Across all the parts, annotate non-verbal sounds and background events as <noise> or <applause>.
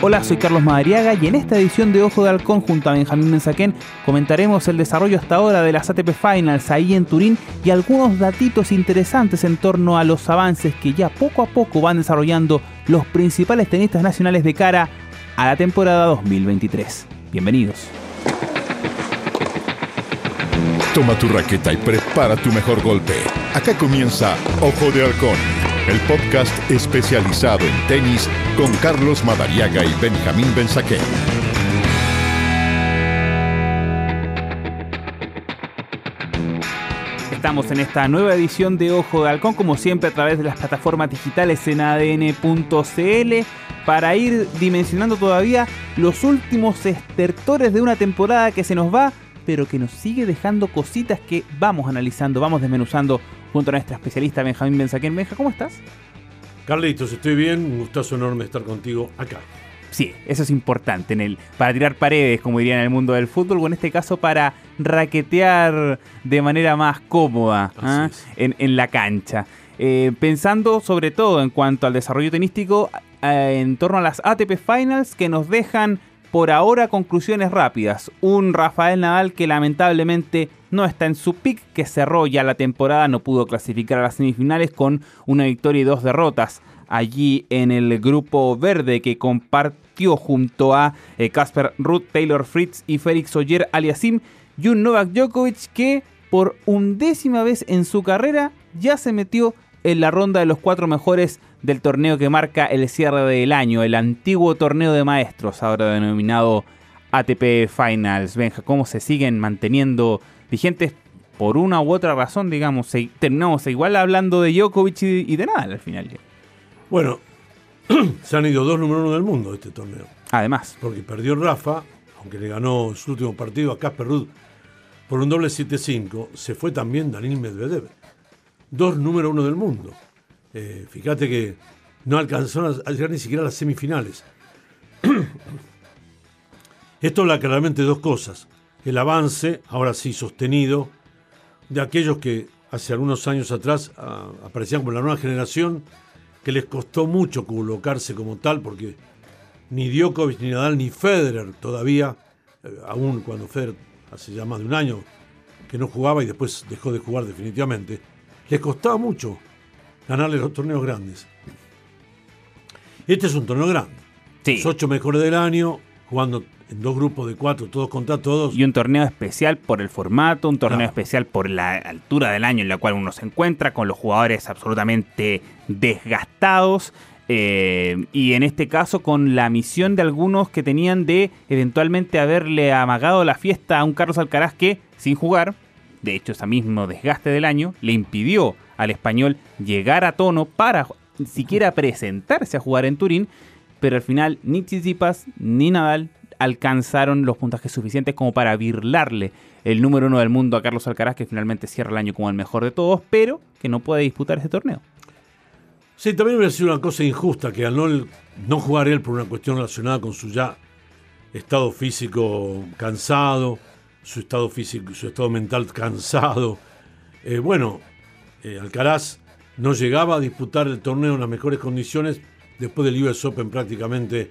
Hola, soy Carlos Madariaga y en esta edición de Ojo de Halcón junto a Benjamín Mensaquén comentaremos el desarrollo hasta ahora de las ATP Finals ahí en Turín y algunos datitos interesantes en torno a los avances que ya poco a poco van desarrollando los principales tenistas nacionales de cara a la temporada 2023. Bienvenidos. Toma tu raqueta y prepara tu mejor golpe. Acá comienza Ojo de Halcón el podcast especializado en tenis con Carlos Madariaga y Benjamín Benzaquén. Estamos en esta nueva edición de Ojo de Halcón, como siempre a través de las plataformas digitales en adn.cl, para ir dimensionando todavía los últimos estertores de una temporada que se nos va, pero que nos sigue dejando cositas que vamos analizando, vamos desmenuzando junto a nuestra especialista Benjamín Benzaquén. Benja, ¿cómo estás? Carlitos, estoy bien, un gustazo enorme estar contigo acá. Sí, eso es importante en el, para tirar paredes, como dirían en el mundo del fútbol, o en este caso para raquetear de manera más cómoda ¿ah? en, la cancha. Eh, pensando sobre todo en cuanto al desarrollo tenístico eh, en torno a las ATP Finals que nos dejan por ahora conclusiones rápidas. Un Rafael Nadal que lamentablemente no está en su pick, que cerró ya la temporada, no pudo clasificar a las semifinales con una victoria y dos derrotas allí en el grupo verde que compartió junto a Casper eh, Ruth, Taylor Fritz y Félix Oyer Aliasim y un Novak Djokovic que por undécima vez en su carrera ya se metió en la ronda de los cuatro mejores del torneo que marca el cierre del año, el antiguo torneo de maestros, ahora denominado ATP Finals. Benja, ¿cómo se siguen manteniendo vigentes por una u otra razón, digamos? terminamos igual hablando de Djokovic y, de nada al final. Bueno, <clears throat> se han ido dos número uno del mundo de este torneo. Además. Porque perdió Rafa, aunque le ganó su último partido a Casper Ruud por un doble 7-5, se fue también Daniel Medvedev. Dos número uno del mundo. Eh, fíjate que no alcanzó a llegar ni siquiera a las semifinales. <clears throat> Esto habla claramente de dos cosas. El avance, ahora sí sostenido, de aquellos que hace algunos años atrás ah, aparecían como la nueva generación, que les costó mucho colocarse como tal, porque ni Djokovic, ni Nadal, ni Federer todavía, eh, aún cuando Federer hace ya más de un año que no jugaba y después dejó de jugar definitivamente, les costaba mucho ganarle los torneos grandes. Este es un torneo grande. Los ocho mejores del año, jugando en dos grupos de cuatro, todos contra todos. Y un torneo especial por el formato, un torneo especial por la altura del año en la cual uno se encuentra, con los jugadores absolutamente desgastados. Eh, y en este caso con la misión de algunos que tenían de eventualmente haberle amagado la fiesta a un Carlos Alcaraz que, sin jugar, de hecho ese mismo desgaste del año, le impidió al español llegar a tono para siquiera presentarse a jugar en Turín, pero al final ni Tsitsipas ni Nadal alcanzaron los puntajes suficientes como para virlarle el número uno del mundo a Carlos Alcaraz, que finalmente cierra el año como el mejor de todos, pero que no puede disputar ese torneo. Sí, también hubiera sido una cosa injusta que al no, no jugar él por una cuestión relacionada con su ya estado físico cansado, su estado físico, su estado mental cansado. Eh, bueno, eh, Alcaraz no llegaba a disputar el torneo en las mejores condiciones. Después del US Open prácticamente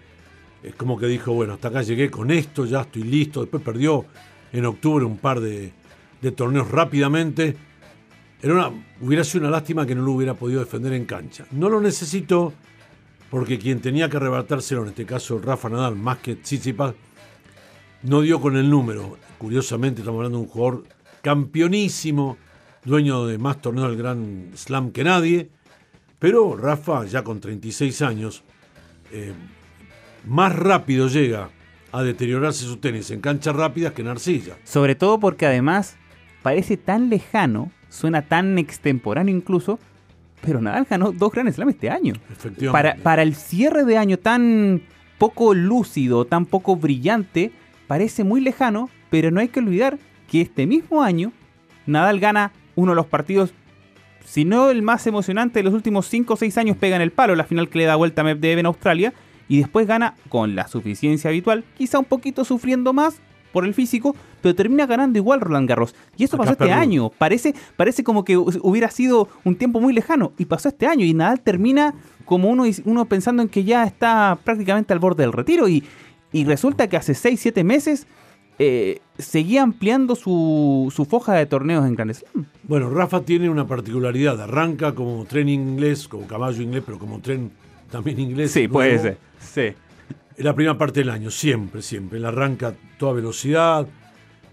es como que dijo, bueno, hasta acá llegué con esto, ya estoy listo. Después perdió en octubre un par de, torneos rápidamente. Era hubiera sido una lástima que no lo hubiera podido defender en cancha. No lo necesitó porque quien tenía que arrebatárselo, en este caso Rafa Nadal, más que Tsitsipas, no dio con el número. Curiosamente estamos hablando de un jugador campeonísimo, dueño de más torneos del Gran Slam que nadie, pero Rafa, ya con 36 años, eh, más rápido llega a deteriorarse su tenis en canchas rápidas que en arcilla. Sobre todo porque además parece tan lejano, suena tan extemporáneo incluso, pero Nadal ganó dos Grand Slam este año. Efectivamente. Para, para el cierre de año tan poco lúcido, tan poco brillante, parece muy lejano, pero no hay que olvidar que este mismo año Nadal gana uno de los partidos, si no el más emocionante de los últimos 5 o 6 años, pega en el palo, la final que le da vuelta a Medvedev en Australia, y después gana con la suficiencia habitual, quizá un poquito sufriendo más, por el físico, pero termina ganando igual Roland Garros. Y eso pasó este año. Parece, parece como que hubiera sido un tiempo muy lejano. Y pasó este año. Y Nadal termina como uno, uno pensando en que ya está prácticamente al borde del retiro. Y, y resulta que hace 6, 7 meses eh, seguía ampliando su, su, foja de torneos en Grand Slam. Bueno, Rafa tiene una particularidad. Arranca como tren inglés, como caballo inglés, pero como tren también inglés. Sí, puede ser. Sí. En la primera parte del año, siempre, siempre. Él arranca toda velocidad,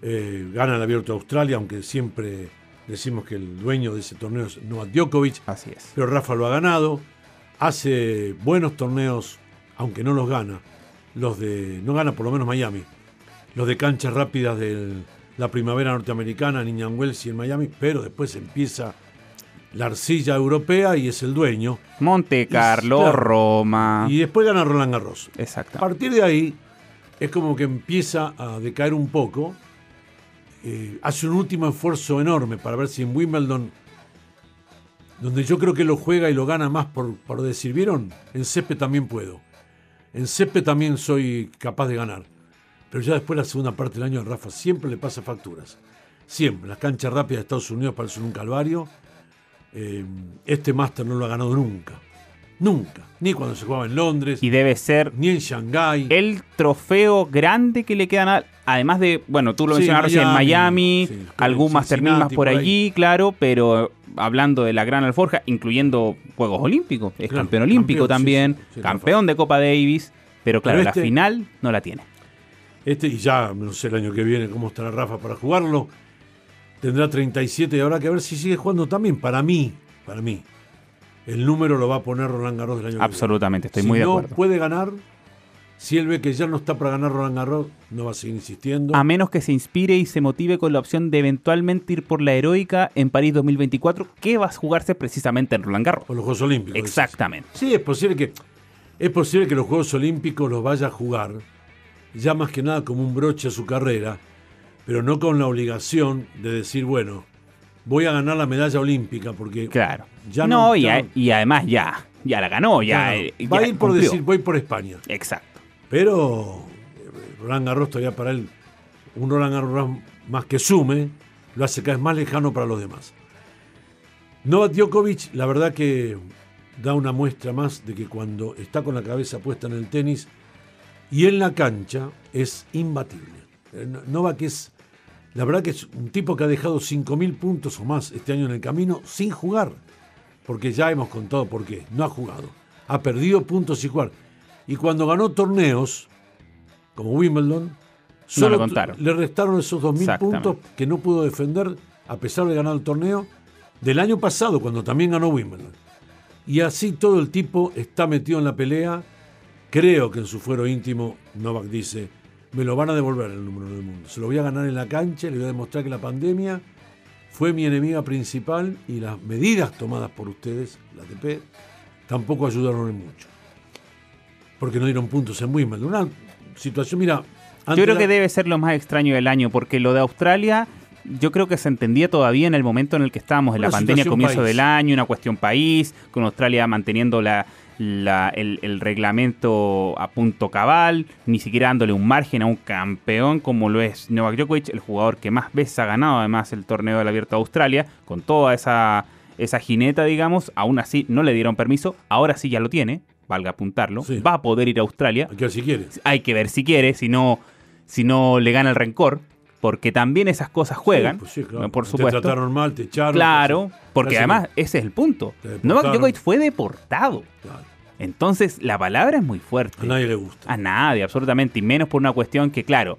eh, gana el Abierto de Australia, aunque siempre decimos que el dueño de ese torneo es Novak Djokovic. Así es. Pero Rafa lo ha ganado. Hace buenos torneos, aunque no los gana. Los de. No gana por lo menos Miami los de canchas rápidas de la primavera norteamericana en Indian Wells y en Miami, pero después empieza la arcilla europea y es el dueño. Monte Carlo, Roma. Y después gana Roland Garros. Exacto. A partir de ahí es como que empieza a decaer un poco. Eh, hace un último esfuerzo enorme para ver si en Wimbledon, donde yo creo que lo juega y lo gana más por, por decir, ¿vieron? En Cepe también puedo. En Cepe también soy capaz de ganar. Pero ya después, la segunda parte del año, a Rafa siempre le pasa facturas. Siempre. Las canchas rápidas de Estados Unidos parecen un calvario. Eh, este máster no lo ha ganado nunca. Nunca. Ni cuando se jugaba en Londres. Y debe ser. Ni en Shanghái. El trofeo grande que le quedan. además de. Bueno, tú lo mencionaste en Miami. algún Master más por, allí, claro. Pero hablando de la gran alforja, incluyendo Juegos Olímpicos. Es campeón olímpico también. campeón de Copa Davis. Pero claro, la este final no la tiene. Este, y ya no sé el año que viene cómo estará Rafa para jugarlo. Tendrá 37 y habrá que ver si sigue jugando también. Para mí, para mí, el número lo va a poner Roland Garros del año Absolutamente, estoy muy de acuerdo. no puede ganar, si él ve que ya no está para ganar Roland Garros, no va a seguir insistiendo. A menos que se inspire y se motive con la opción de eventualmente ir por la heroica en París 2024, que va a jugarse precisamente en Roland Garros. Por los Juegos Olímpicos. Exactamente. Sí, es posible que es posible que los Juegos Olímpicos los vaya a jugar ya más que nada como un broche a su carrera, pero no con la obligación de decir, bueno, voy a ganar la medalla olímpica, porque claro. ya no. y, además ya, ya la ganó, ya. Eh, va a ir por decir, voy por España. Exacto. Pero eh, Roland Garros todavía para él, un Roland Garros más que sume, lo hace cada vez más lejano para los demás. Novak Djokovic, la verdad que da una muestra más de que cuando está con la cabeza puesta en el tenis, y en la cancha es imbatible. Eh, Novak es, la verdad que es un tipo que ha dejado 5.000 puntos o más este año en el camino sin jugar. Porque ya hemos contado por qué. No ha jugado. Ha perdido puntos y jugar. Y cuando ganó torneos, como Wimbledon, solo le restaron esos 2.000 puntos que no pudo defender a pesar de ganar el torneo del año pasado, cuando también ganó Wimbledon. Y así todo el tipo está metido en la pelea Creo que en su fuero íntimo, Novak dice, me lo van a devolver el número del mundo. Se lo voy a ganar en la cancha, le voy a demostrar que la pandemia fue mi enemiga principal y las medidas tomadas por ustedes, la ATP, tampoco ayudaron en mucho. Porque no dieron puntos en Wimbledon. Una situación, mira... Yo creo que debe ser lo más extraño del año, porque lo de Australia yo creo que se entendía todavía en el momento en el que estábamos, en la pandemia, comienzo del año, una cuestión país, con Australia manteniendo la, el, reglamento a punto cabal, ni siquiera dándole un margen a un campeón como lo es Novak Djokovic, el jugador que más veces ha ganado además el torneo del Abierto de Australia, con toda esa, esa jineta, digamos, aún así no le dieron permiso, ahora sí ya lo tiene, valga apuntarlo, va a poder ir a Australia. Hay que ver si quiere. Hay que ver si quiere, si no, si no le gana el rencor porque también esas cosas juegan, pues por supuesto. Te trataron mal, te echaron. Claro, porque además ese es el punto. Novak Djokovic fue deportado. Entonces la palabra es muy fuerte. A nadie le gusta. A nadie, absolutamente, y menos por una cuestión que, claro,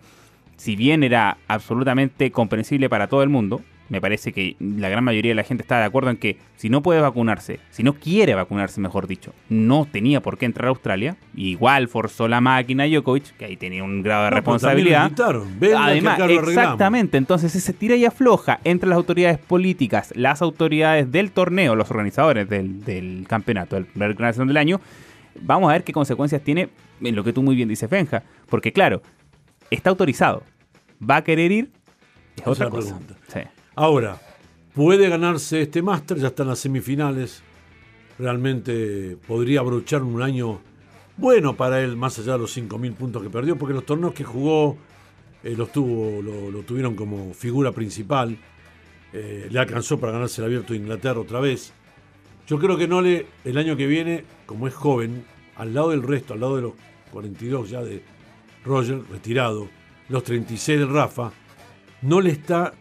si bien era absolutamente comprensible para todo el mundo, me parece que la gran mayoría de la gente está de acuerdo en que si no puede vacunarse, si no quiere vacunarse, mejor dicho, no tenía por qué entrar a Australia. Igual forzó la máquina Djokovic, que ahí tenía un grado de responsabilidad. Además, exactamente. Entonces ese tira y afloja entre las autoridades políticas, las autoridades del torneo, los organizadores del, campeonato, del primer del año. Vamos a ver qué consecuencias tiene en lo que tú muy bien dices, Fenja. Porque claro, está autorizado. ¿Va a querer ir? Es otra cosa. Sí. Ahora, puede ganarse este máster, ya están las semifinales. Realmente podría abrochar un año bueno para él, más allá de los 5.000 puntos que perdió, porque los torneos que jugó eh, lo, tuvo, lo, tuvieron como figura principal. Eh, le alcanzó para ganarse el abierto de Inglaterra otra vez. Yo creo que Nole el año que viene, como es joven, al lado del resto, al lado de los 42 ya de Roger, retirado, los 36 de Rafa, no le está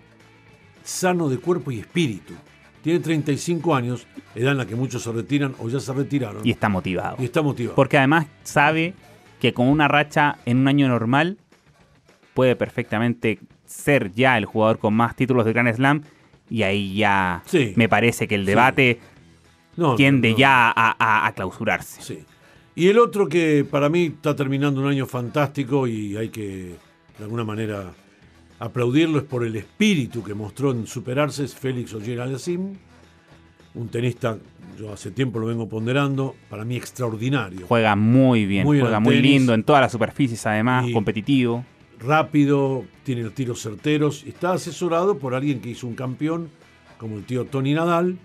sano de cuerpo y espíritu. Tiene 35 años, edad en la que muchos se retiran o ya se retiraron. Y está motivado. Y está motivado. Porque además sabe que con una racha en un año normal puede perfectamente ser ya el jugador con más títulos de Grand Slam y ahí ya me parece que el debate tiende ya a, a, clausurarse. Sí. Y el otro que para mí está terminando un año fantástico y hay que de alguna manera aplaudirlo es por el espíritu que mostró en superarse, es Félix Ogier Aliasim, un tenista, yo hace tiempo lo vengo ponderando, para mí extraordinario. Juega muy bien, juega muy lindo en todas las superficies además, competitivo. Rápido, tiene los tiros certeros, está asesorado por alguien que hizo un campeón como el tío Tony Nadal.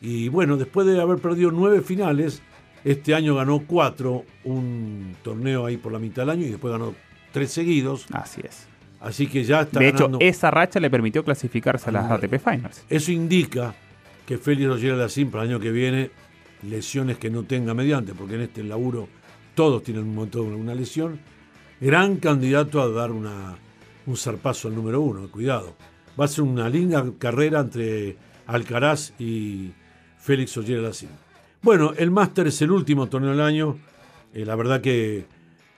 Y bueno, después de haber perdido nueve finales, este año ganó cuatro, un torneo ahí por la mitad del año y después ganó tres seguidos. Así es. Así que ya está. De hecho, esa racha le permitió clasificarse a las ATP Finals. Eso indica que Félix lo llega a la para el año que viene, lesiones que no tenga mediante, porque en este laburo todos tienen un montón de una lesión. Gran candidato a dar una, un zarpazo al número uno, cuidado. Va a ser una linda carrera entre Alcaraz y Félix Ogier Lacín. Bueno, el Máster es el último torneo del año. Eh, la verdad que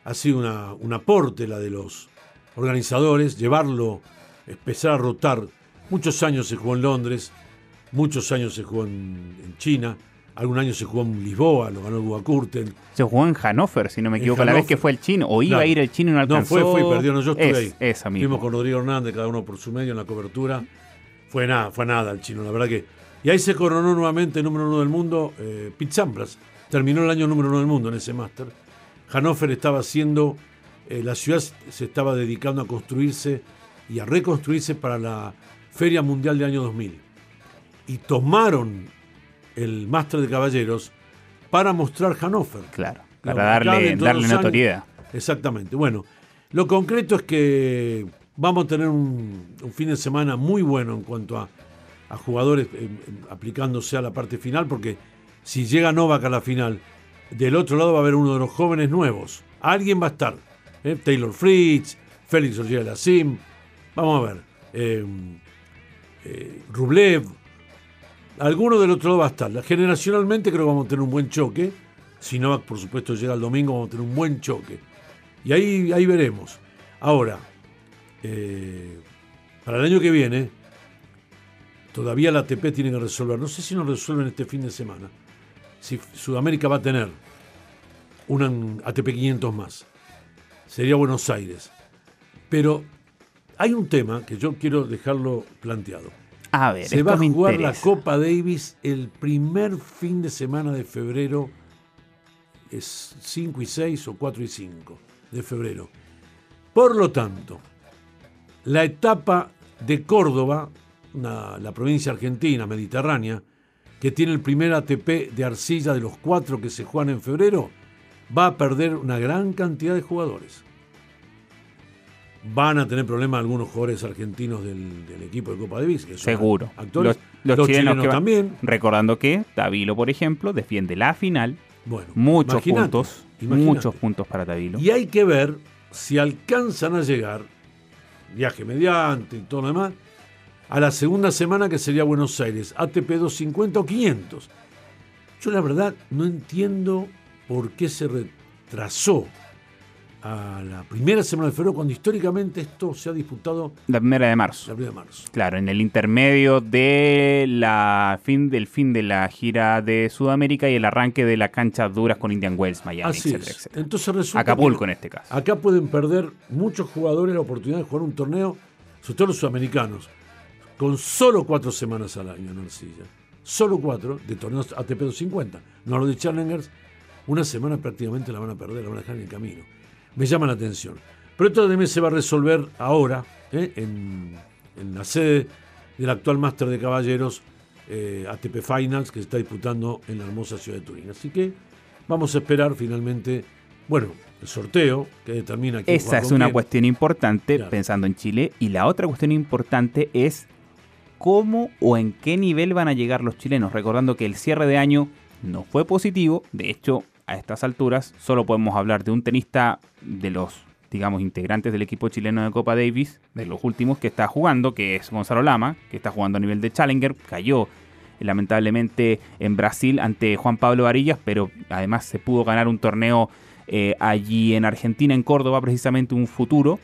ha sido una, un aporte la de los organizadores, llevarlo, empezar a rotar. Muchos años se jugó en Londres, muchos años se jugó en, China, algún año se jugó en Lisboa, lo ganó el Guakurten. Se jugó en Hannover, si no me equivoco, la vez que fue el chino, o iba a ir el chino y no alcanzó. No, fue, fue y perdió, no, yo estuve ahí. Esa Fuimos con Rodrigo Hernández, cada uno por su medio en la cobertura. Fue nada, fue nada el chino, la verdad que... Y ahí se coronó nuevamente número uno del mundo, eh, Pete Sampras. Terminó el año número uno del mundo en ese máster. Hannover estaba haciendo eh, la ciudad se estaba dedicando a construirse y a reconstruirse para la Feria Mundial del año 2000. Y tomaron el Máster de Caballeros para mostrar Hannover. Claro, para darle, darle notoriedad. Exactamente. Bueno, lo concreto es que vamos a tener un, fin de semana muy bueno en cuanto a, jugadores eh, aplicándose a la parte final, porque si llega Novak a la final, del otro lado va a haber uno de los jóvenes nuevos. Alguien va a estar. ¿Eh? Taylor Fritz, Félix Ogier Lassim, vamos a ver, eh, eh, Rublev, alguno del otro lado va a estar. Generacionalmente creo que vamos a tener un buen choque. Si Novak, por supuesto, llega el domingo, vamos a tener un buen choque. Y ahí, ahí veremos. Ahora, para el año que viene, todavía la ATP tiene que resolver. No sé si nos resuelven este fin de semana. Si Sudamérica va a tener un ATP 500 más sería Buenos Aires. Pero hay un tema que yo quiero dejarlo planteado. A ver, se va a jugar la Copa Davis el primer fin de semana de febrero, es 5 y 6 o 4 y 5 de febrero. Por lo tanto, la etapa de Córdoba, la provincia argentina mediterránea, que tiene el primer ATP de arcilla de los cuatro que se juegan en febrero, va a perder una gran cantidad de jugadores. Van a tener problemas algunos jugadores argentinos del, equipo de Copa Davis, que Seguro. Actores. Los, chilenos, también. Recordando que Tavilo, por ejemplo, defiende la final. Bueno, muchos puntos. Muchos puntos para Tavilo. Y hay que ver si alcanzan a llegar, viaje mediante y todo lo demás, a la segunda semana que sería Buenos Aires, ATP 250 o 500. Yo la verdad no entiendo por qué se retrasó a la primera semana de febrero, cuando históricamente esto se ha disputado. La primera de marzo. La primera de marzo. Claro, en el intermedio de la fin del fin de la gira de Sudamérica y el arranque de la cancha duras con Indian Wells, Miami, Así Entonces resulta Acapulco en este caso. Acá pueden perder muchos jugadores la oportunidad de jugar un torneo, sobre todo los sudamericanos, con solo cuatro semanas al año en Arcilla. Solo cuatro de torneos ATP 250. No los de Challengers una semana prácticamente la van a perder, la van a dejar en el camino. Me llama la atención. Pero esto también se va a resolver ahora, ¿eh? en, la sede del actual Máster de Caballeros eh, ATP Finals, que se está disputando en la hermosa ciudad de Turín. Así que vamos a esperar finalmente. Bueno, el sorteo que determina quién Esa es una quién. cuestión importante Claro. pensando en Chile. Y la otra cuestión importante es cómo o en qué nivel van a llegar los chilenos. Recordando que el cierre de año no fue positivo. De hecho, a estas alturas solo podemos hablar de un tenista de los, digamos, integrantes del equipo chileno de Copa Davis, de los últimos que está jugando, que es Gonzalo Lama, que está jugando a nivel de Challenger. Cayó eh, lamentablemente en Brasil ante Juan Pablo Varillas, pero además se pudo ganar un torneo eh, allí en Argentina, en Córdoba, precisamente un futuro.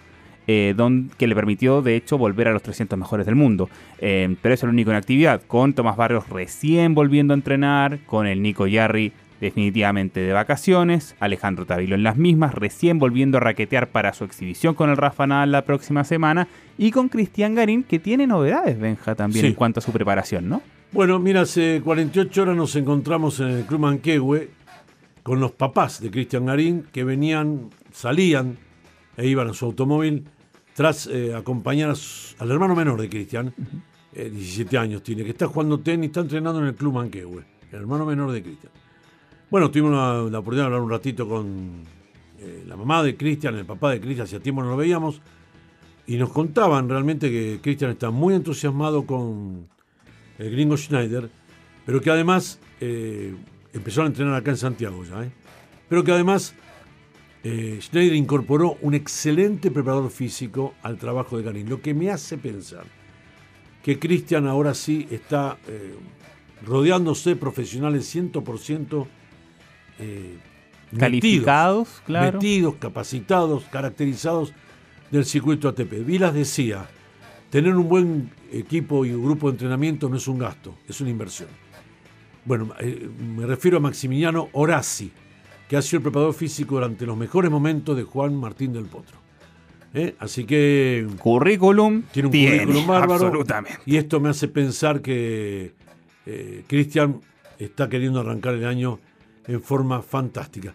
eh, que le permitió de hecho volver a los 300 mejores del mundo. Pero es lo único en actividad, con Tomás Barrios recién volviendo a entrenar, con el Nico Yarri definitivamente de vacaciones, Alejandro Tavilo en las mismas, recién volviendo a raquetear para su exhibición con el Rafa Nadal la próxima semana, y con Cristian Garín, que tiene novedades, Benja, también Sí. en cuanto a su preparación, ¿no? Bueno, mira, hace 48 horas nos encontramos en el Club Manquehue con los papás de Cristian Garín que venían, salían e iban a su automóvil tras eh, acompañar su- al hermano menor de Cristian, eh, 17 años tiene, que está jugando tenis, está entrenando en el Club Manquehue, el hermano menor de Cristian. Bueno, tuvimos la, oportunidad de hablar un ratito con eh, la mamá de Cristian, el papá de Cristian, hacía tiempo no lo veíamos, y nos contaban realmente que Cristian está muy entusiasmado con el gringo Schneider, pero que además eh, empezó a entrenar acá en Santiago ya, ¿eh? pero que además eh, Schneider incorporó un excelente preparador físico al trabajo de Garín, lo que me hace pensar que Cristian ahora sí está eh, rodeándose de profesionales 100% eh, metidos, Calificados, claro. metidos, capacitados, caracterizados del circuito ATP. Vilas decía, tener un buen equipo y un grupo de entrenamiento no es un gasto, es una inversión. Bueno, eh, me refiero a Maximiliano Orasi, que ha sido el preparador físico durante los mejores momentos de Juan Martín del Potro. ¿Eh? Así que Currículum tiene un currículum bárbaro. Absolutamente. Y esto me hace pensar que eh, Cristian está queriendo arrancar el año en forma fantástica.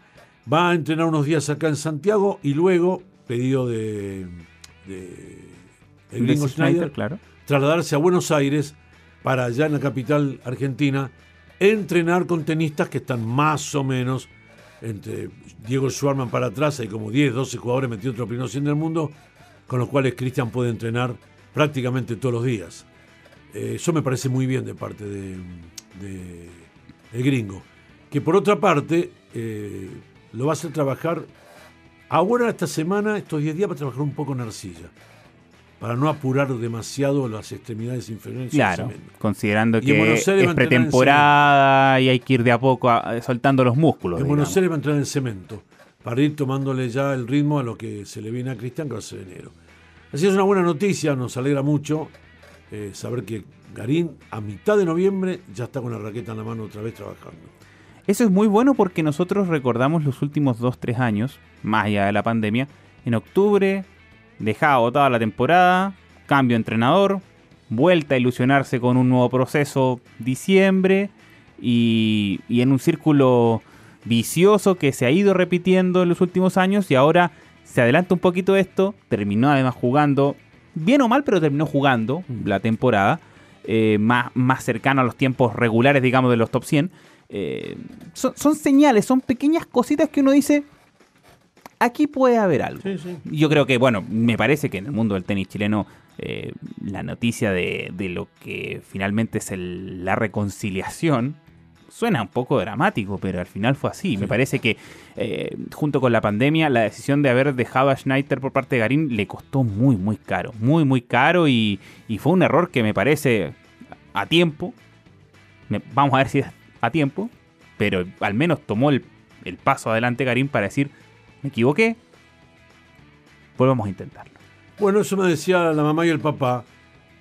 Va a entrenar unos días acá en Santiago y luego, pedido de, de el gringo Schneider, Schneider, claro. trasladarse a Buenos Aires para allá en la capital argentina entrenar con tenistas que están más o menos entre Diego Schwarman para atrás, hay como 10, 12 jugadores metidos entre los primeros 100 del mundo, con los cuales Cristian puede entrenar prácticamente todos los días. Eh, eso me parece muy bien de parte de, de- del gringo. Que por otra parte, eh, lo va a hacer trabajar ahora esta semana, estos 10 días, va a trabajar un poco en arcilla. Para no apurar demasiado las extremidades inferiores. Claro, considerando Y que es pretemporada y hay que ir de a poco a- soltando los músculos. En Buenos. Aires va a entrar en cemento para ir tomándole ya el ritmo a lo que se le viene a Cristian, que va a ser enero. Así es una buena noticia, nos alegra mucho eh, saber que Garín a mitad de noviembre ya está con la raqueta en la mano otra vez trabajando. Eso es muy bueno porque nosotros recordamos los últimos 2-3 años, más allá de la pandemia. En octubre dejaba botada la temporada, cambio de entrenador, vuelta a ilusionarse con un nuevo proceso diciembre y, y en un círculo vicioso que se ha ido repitiendo en los últimos años y ahora se adelanta un poquito esto, terminó además jugando, bien o mal, pero terminó jugando la temporada, eh, más, más cercano a los tiempos regulares, digamos, de los top 100. Eh, son, son señales, son pequeñas cositas que uno dice, aquí puede haber algo. Sí, sí. Yo creo que, bueno, me parece que en el mundo del tenis chileno eh, la noticia de, de lo que finalmente es el- la reconciliación suena un poco dramático, pero al final fue así. Me parece que eh, junto con la pandemia, la decisión de haber dejado a Schneider por parte de Garín le costó muy, muy caro. Muy, muy caro y, y fue un error que me parece a tiempo. Me- vamos a ver si a tiempo, pero al menos tomó el, el paso adelante Garín para decir, me equivoqué, volvamos a intentarlo. Bueno, eso me decía la mamá y el papá,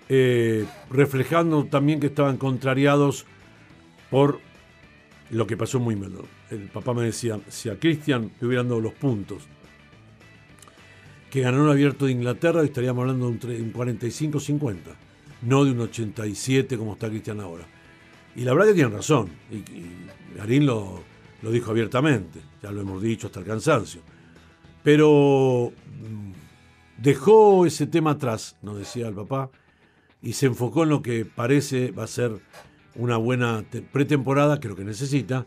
eh, reflejando también que estaban contrariados por lo que pasó muy mal. El papá me decía, si a Cristian le hubieran dado los puntos que ganó el abierto de Inglaterra, estaríamos hablando de un, un 45-50, no de un 87 como está Cristian ahora. Y la verdad que tienen razón, y, y Garín lo, lo dijo abiertamente, ya lo hemos dicho hasta el cansancio. Pero mm, dejó ese tema atrás, nos decía el papá, y se enfocó en lo que parece va a ser una buena te- pretemporada, que es lo que necesita,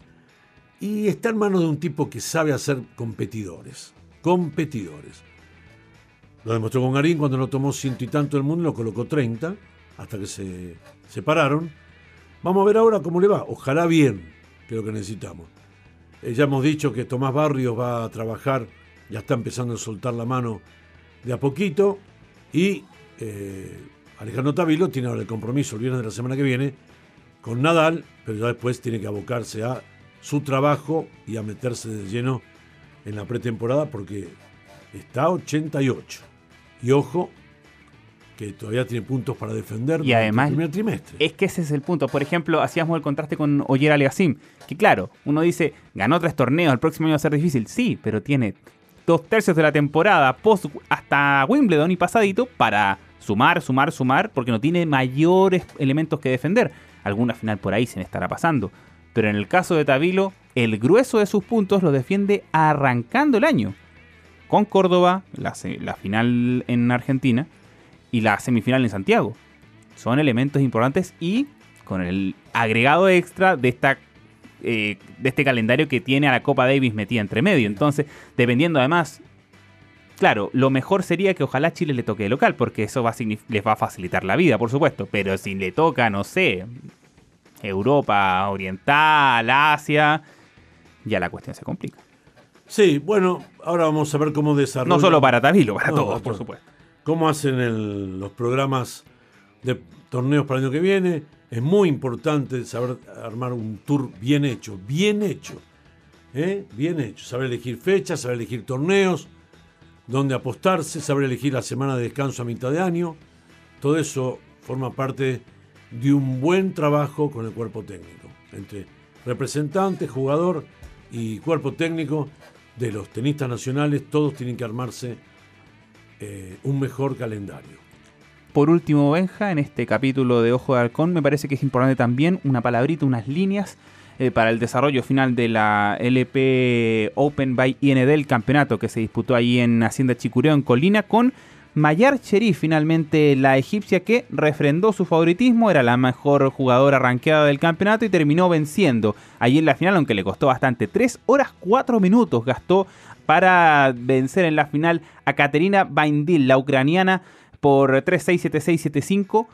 y está en manos de un tipo que sabe hacer competidores. competidores. Lo demostró con Garín cuando lo tomó ciento y tanto del mundo, lo colocó 30, hasta que se separaron. Vamos a ver ahora cómo le va. Ojalá bien, que es lo que necesitamos. Eh, ya hemos dicho que Tomás Barrios va a trabajar, ya está empezando a soltar la mano de a poquito. Y eh, Alejandro Tavilo tiene ahora el compromiso el viernes de la semana que viene con Nadal, pero ya después tiene que abocarse a su trabajo y a meterse de lleno en la pretemporada porque está 88. Y ojo, que todavía tiene puntos para defender y además, el primer trimestre. Es que ese es el punto. Por ejemplo, hacíamos el contraste con Oyer Aliasim, que claro, uno dice, ganó tres torneos, el próximo año va a ser difícil. Sí, pero tiene dos tercios de la temporada, post hasta Wimbledon y pasadito, para sumar, sumar, sumar, porque no tiene mayores elementos que defender. Alguna final por ahí se me estará pasando. Pero en el caso de Tavilo, el grueso de sus puntos lo defiende arrancando el año. Con Córdoba, la, final en Argentina y la semifinal en Santiago. Son elementos importantes y con el agregado extra de esta eh, de este calendario que tiene a la Copa Davis metida entre medio. Entonces, dependiendo además, claro, lo mejor sería que ojalá Chile le toque de local, porque eso va les va a facilitar la vida, por supuesto. Pero si le toca, no sé, Europa Oriental, Asia, ya la cuestión se complica. Sí, bueno, ahora vamos a ver cómo desarrollan. No solo para Tavilo, para todos, por supuesto. Cómo hacen los programas de torneos para el año que viene. Es muy importante saber armar un tour bien hecho, bien hecho. ¿eh? Bien hecho. Saber elegir fechas, saber elegir torneos, dónde apostarse, saber elegir la semana de descanso a mitad de año. Todo eso forma parte de un buen trabajo con el cuerpo técnico, entre representante, jugador y cuerpo técnico de los tenistas nacionales, todos tienen que armarse eh, un mejor calendario. Por último, Benja, en este capítulo de Ojo de Halcón, me parece que es importante también una palabrita, unas líneas eh, para el desarrollo final de la LP Open by IND, el campeonato que se disputó ahí en Hacienda Chicureo, en Colina, con Mayar Cherif, finalmente la egipcia que refrendó su favoritismo, era la mejor jugadora ranqueada del campeonato y terminó venciendo allí en la final, aunque le costó bastante. 3 horas 4 minutos gastó para vencer en la final a Katerina Baindil, la ucraniana, por 3-6-7-6-7-5.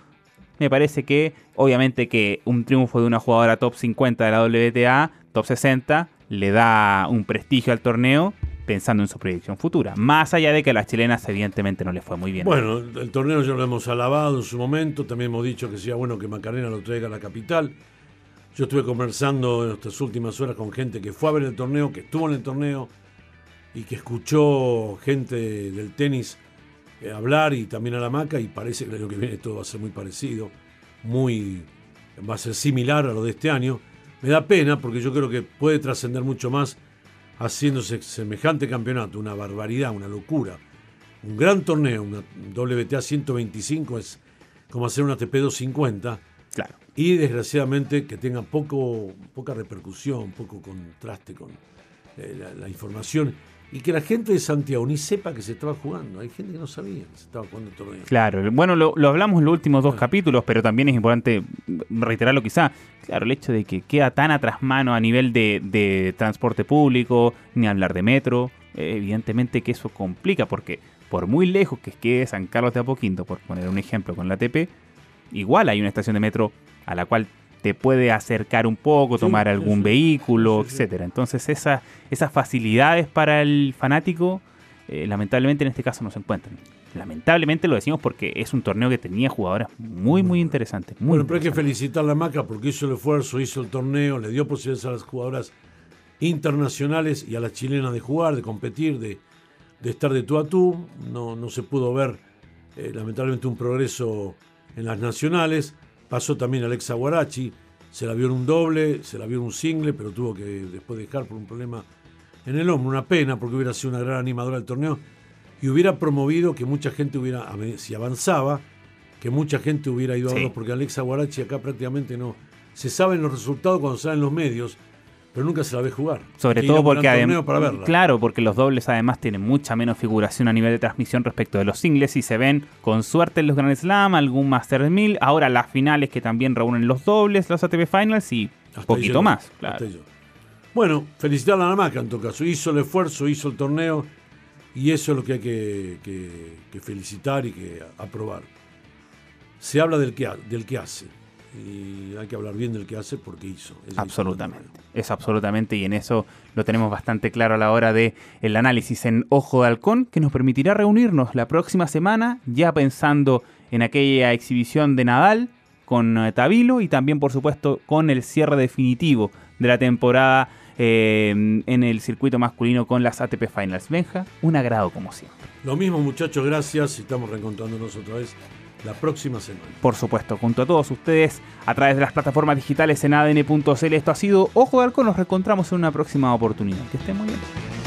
Me parece que, obviamente, que un triunfo de una jugadora top 50 de la WTA, top 60, le da un prestigio al torneo pensando en su proyección futura. Más allá de que a las chilenas evidentemente no le fue muy bien. Bueno, el torneo ya lo hemos alabado en su momento, también hemos dicho que sería bueno que Macarena lo traiga a la capital. Yo estuve conversando en estas últimas horas con gente que fue a ver el torneo, que estuvo en el torneo y que escuchó gente del tenis eh, hablar y también a la maca y parece que año que viene todo va a ser muy parecido, muy va a ser similar a lo de este año. Me da pena porque yo creo que puede trascender mucho más haciéndose semejante campeonato, una barbaridad, una locura. Un gran torneo, una WTA 125 es como hacer una ATP 250. Claro. Y desgraciadamente que tenga poco, poca repercusión, poco contraste con eh, la, información y que la gente de Santiago ni sepa que se estaba jugando. Hay gente que no sabía que se estaba jugando el torneo. Claro, bueno, lo, hablamos en los últimos dos capítulos, pero también es importante reiterarlo quizá. Claro, el hecho de que queda tan atrás mano a nivel de, transporte público, ni hablar de metro, eh, evidentemente que eso complica, porque por muy lejos que quede San Carlos de Apoquinto, por poner un ejemplo con la TP, igual hay una estación de metro a la cual te puede acercar un poco, tomar algún vehículo, etcétera. Entonces esas esas facilidades para el fanático, eh, lamentablemente en este caso no se encuentran. Lamentablemente lo decimos porque es un torneo que tenía jugadoras muy, muy interesantes. bueno, pero hay que felicitar a la Maca porque hizo el esfuerzo, hizo el torneo, le dio posibilidades a las jugadoras internacionales y a las chilenas de jugar, de competir, de, estar de tú a tú. No, no se pudo ver, eh, lamentablemente, un progreso en las nacionales. Pasó también Alexa Guarachi, se la vio en un doble, se la vio en un single, pero tuvo que después dejar por un problema en el hombro. Una pena porque hubiera sido una gran animadora del torneo y hubiera promovido que mucha gente hubiera, si avanzaba, que mucha gente hubiera ido a verlos, porque Alexa Guarachi acá prácticamente no. Se saben los resultados cuando salen los medios pero nunca se la ve jugar. Sobre todo porque además, claro, porque los dobles además tienen mucha menos figuración a nivel de transmisión respecto de los singles y se ven con suerte en los Grand Slam, algún Master 1000, ahora las finales que también reúnen los dobles, los ATP Finals y un poquito más. Claro. Bueno, felicitar a la Maca en todo caso, hizo el esfuerzo, hizo el torneo Y eso es lo que hay que, felicitar y que aprobar. Se habla del que, del que hace. Y hay que hablar bien del que hace porque hizo. absolutamente. Es absolutamente. Y en eso lo tenemos bastante claro a la hora del el análisis en Ojo de Halcón, que nos permitirá reunirnos la próxima semana, ya pensando en aquella exhibición de Nadal con eh, Tabilo y también, por supuesto, con el cierre definitivo de la temporada eh, en el circuito masculino con las ATP Finals. Benja, un agrado como siempre. Lo mismo muchachos, gracias estamos reencontrándonos otra vez la próxima semana. Por supuesto, junto a todos ustedes a través de las plataformas digitales en adn.cl. Esto ha sido Ojo de Arco, nos reencontramos en una próxima oportunidad. Que estén muy bien.